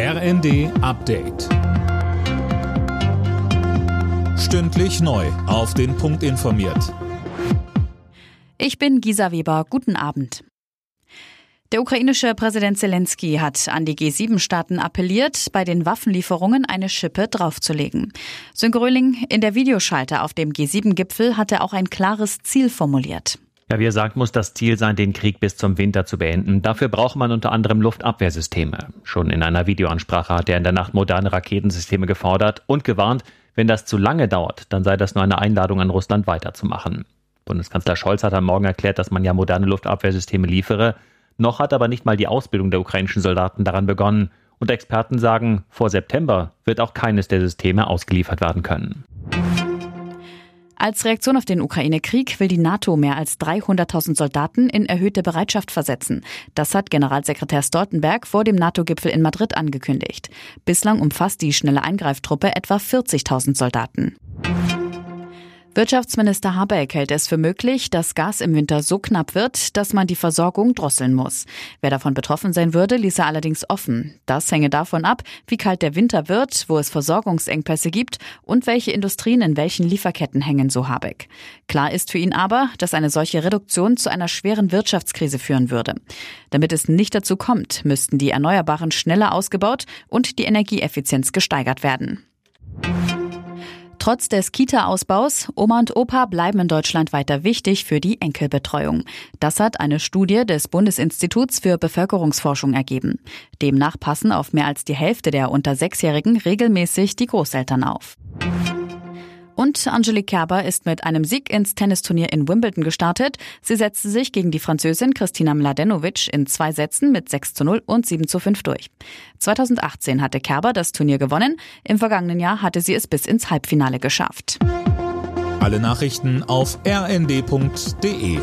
RND Update. Stündlich neu. Auf den Punkt informiert. Ich bin Gisa Weber. Guten Abend. Der ukrainische Präsident Zelensky hat an die G7-Staaten appelliert, bei den Waffenlieferungen eine Schippe draufzulegen. Sönke in der Videoschalte auf dem G7-Gipfel hat er auch ein klares Ziel formuliert. Ja, wie er sagt, muss das Ziel sein, den Krieg bis zum Winter zu beenden. Dafür braucht man unter anderem Luftabwehrsysteme. Schon in einer Videoansprache hat er in der Nacht moderne Raketensysteme gefordert und gewarnt, wenn das zu lange dauert, dann sei das nur eine Einladung an Russland weiterzumachen. Bundeskanzler Scholz hat am Morgen erklärt, dass man ja moderne Luftabwehrsysteme liefere. Noch hat aber nicht mal die Ausbildung der ukrainischen Soldaten daran begonnen. Und Experten sagen, vor September wird auch keines der Systeme ausgeliefert werden können. Als Reaktion auf den Ukraine-Krieg will die NATO mehr als 300.000 Soldaten in erhöhte Bereitschaft versetzen. Das hat Generalsekretär Stoltenberg vor dem NATO-Gipfel in Madrid angekündigt. Bislang umfasst die schnelle Eingreiftruppe etwa 40.000 Soldaten. Wirtschaftsminister Habeck hält es für möglich, dass Gas im Winter so knapp wird, dass man die Versorgung drosseln muss. Wer davon betroffen sein würde, ließ er allerdings offen. Das hänge davon ab, wie kalt der Winter wird, wo es Versorgungsengpässe gibt und welche Industrien in welchen Lieferketten hängen, so Habeck. Klar ist für ihn aber, dass eine solche Reduktion zu einer schweren Wirtschaftskrise führen würde. Damit es nicht dazu kommt, müssten die Erneuerbaren schneller ausgebaut und die Energieeffizienz gesteigert werden. Trotz des Kita-Ausbaus, Oma und Opa bleiben in Deutschland weiter wichtig für die Enkelbetreuung. Das hat eine Studie des Bundesinstituts für Bevölkerungsforschung ergeben. Demnach passen auf mehr als die Hälfte der unter Sechsjährigen regelmäßig die Großeltern auf. Und Angelique Kerber ist mit einem Sieg ins Tennisturnier in Wimbledon gestartet. Sie setzte sich gegen die Französin Kristina Mladenovic in zwei Sätzen mit 6 zu 0 und 7 zu 5 durch. 2018 hatte Kerber das Turnier gewonnen. Im vergangenen Jahr hatte sie es bis ins Halbfinale geschafft. Alle Nachrichten auf rnd.de